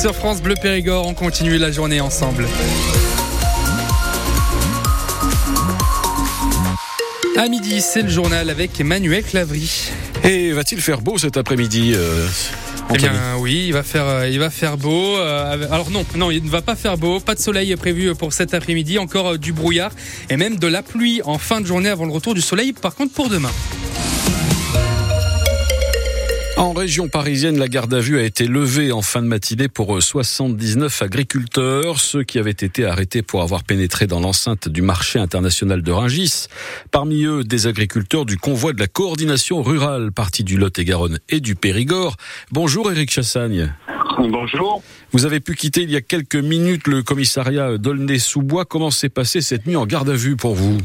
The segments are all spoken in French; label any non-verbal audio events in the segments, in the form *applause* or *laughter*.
sur France Bleu Périgord. On continue la journée ensemble. À midi, c'est le journal avec Emmanuel Clavry. Et va-t-il faire beau cet après-midi euh, eh bien oui, il va faire, euh, il va faire beau. Euh, alors non, non, il ne va pas faire beau. Pas de soleil est prévu pour cet après-midi. Encore du brouillard et même de la pluie en fin de journée avant le retour du soleil. Par contre, pour demain. En région parisienne, la garde à vue a été levée en fin de matinée pour 79 agriculteurs, ceux qui avaient été arrêtés pour avoir pénétré dans l'enceinte du marché international de Rungis. Parmi eux, des agriculteurs du convoi de la coordination rurale, parti du Lot-et-Garonne et du Périgord. Bonjour Éric Chassagne. Bonjour. Vous avez pu quitter il y a quelques minutes le commissariat d'Aulnay-sous-Bois. Comment s'est passé cette nuit en garde à vue pour vous?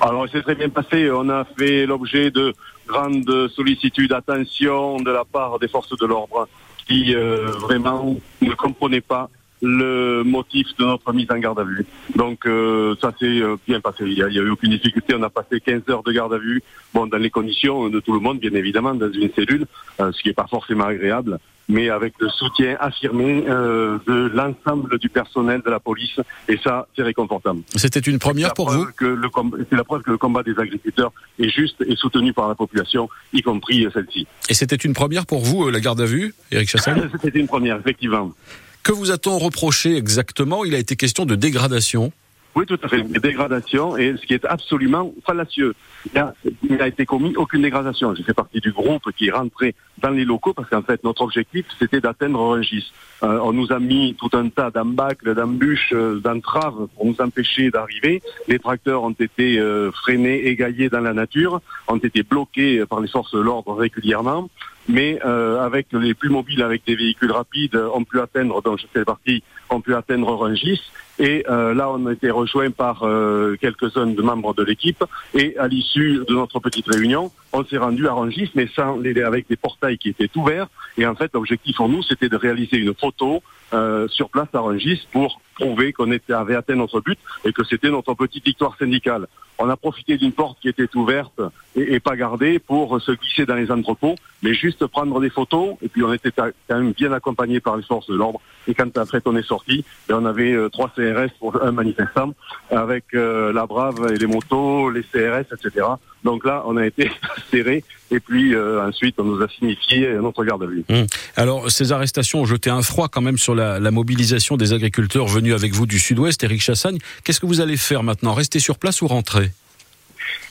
Alors, c'est très bien passé. On a fait l'objet de grandes sollicitudes, attention de la part des forces de l'ordre qui euh, vraiment ne comprenaient pas le motif de notre mise en garde à vue. Donc euh, ça s'est euh, bien passé. Il n'y a, eu aucune difficulté. On a passé 15 heures de garde à vue, bon, dans les conditions de tout le monde, bien évidemment, dans une cellule, ce qui n'est pas forcément agréable mais avec le soutien affirmé euh, de l'ensemble du personnel de la police. Et ça, c'est réconfortant. C'était une première pour vous? C'est la preuve que le combat des agriculteurs est juste et soutenu par la population, y compris celle-ci. Et c'était une première pour vous, euh, la garde à vue, Éric Chassagne C'était une première, effectivement. Que vous a-t-on reproché exactement? Il a été question de dégradation. Oui, tout à fait. Des dégradations, et ce qui est absolument fallacieux. Il n'a été commis aucune dégradation. J'ai fait partie du groupe qui rentré dans les locaux parce qu'en fait, notre objectif, c'était d'atteindre Rungis. Euh, on nous a mis tout un tas d'embâcles, d'embûches, euh, d'entraves pour nous empêcher d'arriver. Les tracteurs ont été euh, freinés, égaillés dans la nature, ont été bloqués par les forces de l'ordre régulièrement mais euh, avec les plus mobiles, avec des véhicules rapides, ont pu atteindre, donc je fais partie, ont pu atteindre Rungis. Et euh, là, on a été rejoint par euh, quelques-uns de membres de l'équipe. Et à l'issue de notre petite réunion, on s'est rendu à Rungis, mais sans les, avec des portails qui étaient ouverts. Et en fait, l'objectif pour nous, c'était de réaliser une photo euh, sur place à Rungis pour prouver qu'on avait atteint notre but et que c'était notre petite victoire syndicale. On a profité d'une porte qui était ouverte et, pas gardée pour se glisser dans les entrepôts, mais juste prendre des photos. Et puis on était quand même bien accompagné par les forces de l'ordre. Et quand après on est sorti, ben, on avait euh, trois CRS pour un manifestant avec euh, la Brave et les motos, les CRS, etc. Donc là, on a été *laughs* serré et puis euh, ensuite on nous a signifié notre garde à vue. Hum. Alors ces arrestations ont jeté un froid quand même sur la, la mobilisation des agriculteurs venus avec vous du Sud-Ouest, Eric Chassagne. Qu'est-ce que vous allez faire maintenant? Rester sur place ou rentrer?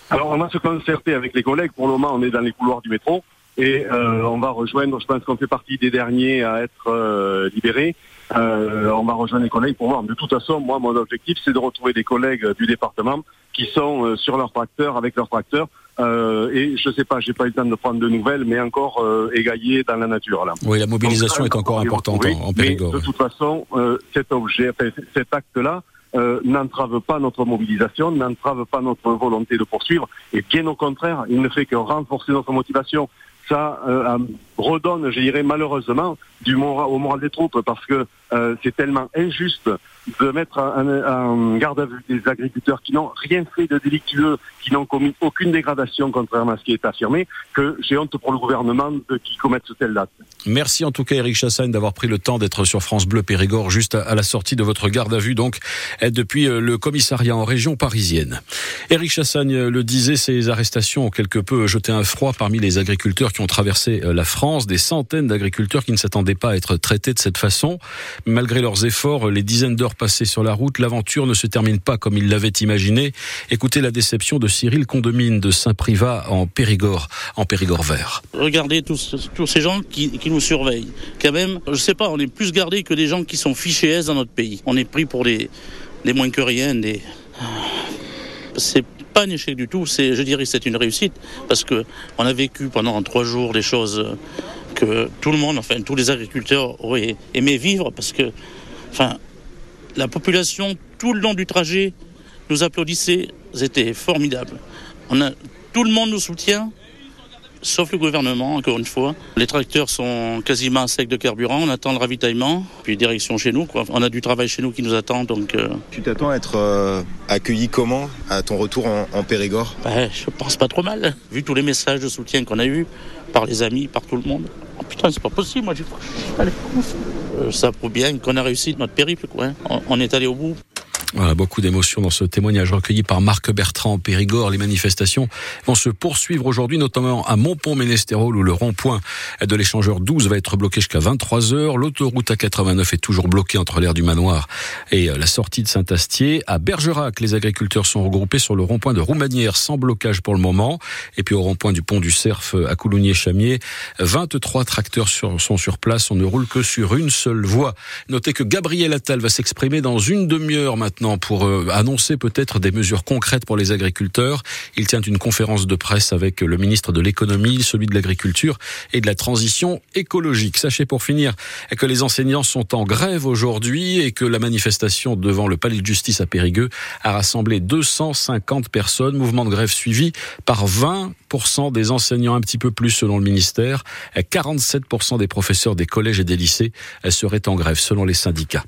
Alors on va se concerter avec les collègues. Pour le moment, on est dans les couloirs du métro et euh, on va rejoindre, je pense qu'on fait partie des derniers à être euh, libérés. Euh, on va rejoindre les collègues pour voir. De toute façon, moi, mon objectif, c'est de retrouver des collègues du département qui sont euh, sur leur tracteur, avec leur tracteur. Euh, et je sais pas, j'ai pas eu le temps de prendre de nouvelles, mais encore euh, égaillés dans la nature. Là. Oui, la mobilisation est encore importante en, en Périgord. Mais de toute façon, cet objet, cet acte-là, euh, n'entrave pas notre mobilisation, n'entrave pas notre volonté de poursuivre, et bien au contraire, il ne fait que renforcer notre motivation. Ça euh, redonne, je dirais malheureusement, du moral, au moral des troupes parce que euh, c'est tellement injuste de mettre en, garde à vue des agriculteurs qui n'ont rien fait de délictueux, qui n'ont commis aucune dégradation contrairement à ce qui est affirmé, que j'ai honte pour le gouvernement de, qui commettent ce tel date. Merci en tout cas Eric Chassagne d'avoir pris le temps d'être sur France Bleu Périgord juste à, la sortie de votre garde à vue donc depuis euh, le commissariat en région parisienne. Eric Chassagne le disait, ces arrestations ont quelque peu jeté un froid parmi les agriculteurs qui ont traversé euh, la France, des centaines d'agriculteurs qui ne s'attendaient pas à être traités de cette façon. Malgré leurs efforts, les dizaines d'heures passées sur la route, l'aventure ne se termine pas comme ils l'avaient imaginé. Écoutez la déception de Cyril Condomine de Saint-Privat en Périgord, en Périgord vert. Regardez tous, ces gens qui, nous surveillent. Quand même, je sais pas, on est plus gardés que des gens qui sont fichés S dans notre pays. On est pris pour des, des moins que rien, des... C'est pas un échec du tout, c'est, je dirais c'est une réussite parce que on a vécu pendant trois jours des choses que tout le monde, enfin tous les agriculteurs auraient aimé vivre parce que, enfin, la population tout le long du trajet nous applaudissait, c'était formidable. On a, tout le monde nous soutient, sauf le gouvernement, encore une fois. Les tracteurs sont quasiment à sec de carburant, on attend le ravitaillement, puis direction chez nous. On a du travail chez nous qui nous attend. Donc, euh. Tu t'attends à être euh, accueilli comment? À ton retour en, Périgord? Ben, Je pense pas trop mal, vu tous les messages de soutien qu'on a eus par les amis, par tout le monde. Oh, putain, c'est pas possible, moi j'ai Allez. Euh, ça prouve bien qu'on a réussi notre périple, quoi. Hein. on est allé au bout. Voilà, beaucoup d'émotions dans ce témoignage recueilli par Marc Bertrand Périgord. Les manifestations vont se poursuivre aujourd'hui, notamment à Montpont-Ménestérol où le rond-point de l'échangeur 12 va être bloqué jusqu'à 23 heures. L'autoroute A89 est toujours bloquée entre l'aire du Manoir et euh, la sortie de Saint-Astier. À Bergerac, les agriculteurs sont regroupés sur le rond-point de Roumanière sans blocage pour le moment. Et puis au rond-point du pont du Cerf à Coulounier-Chamier, 23 tracteurs sont sur place. On ne roule que sur une seule voie. Notez que Gabriel Attal va s'exprimer dans une demi-heure maintenant pour euh, annoncer peut-être des mesures concrètes pour les agriculteurs. Il tient une conférence de presse avec le ministre de l'économie, celui de l'agriculture et de la transition écologique. Sachez pour finir que les enseignants sont en grève aujourd'hui et que la manifestation devant le palais de justice à Périgueux a rassemblé 250 personnes. Mouvement de grève suivi par 20% des enseignants, un petit peu plus selon le ministère. 47% des professeurs des collèges et des lycées seraient en grève selon les syndicats.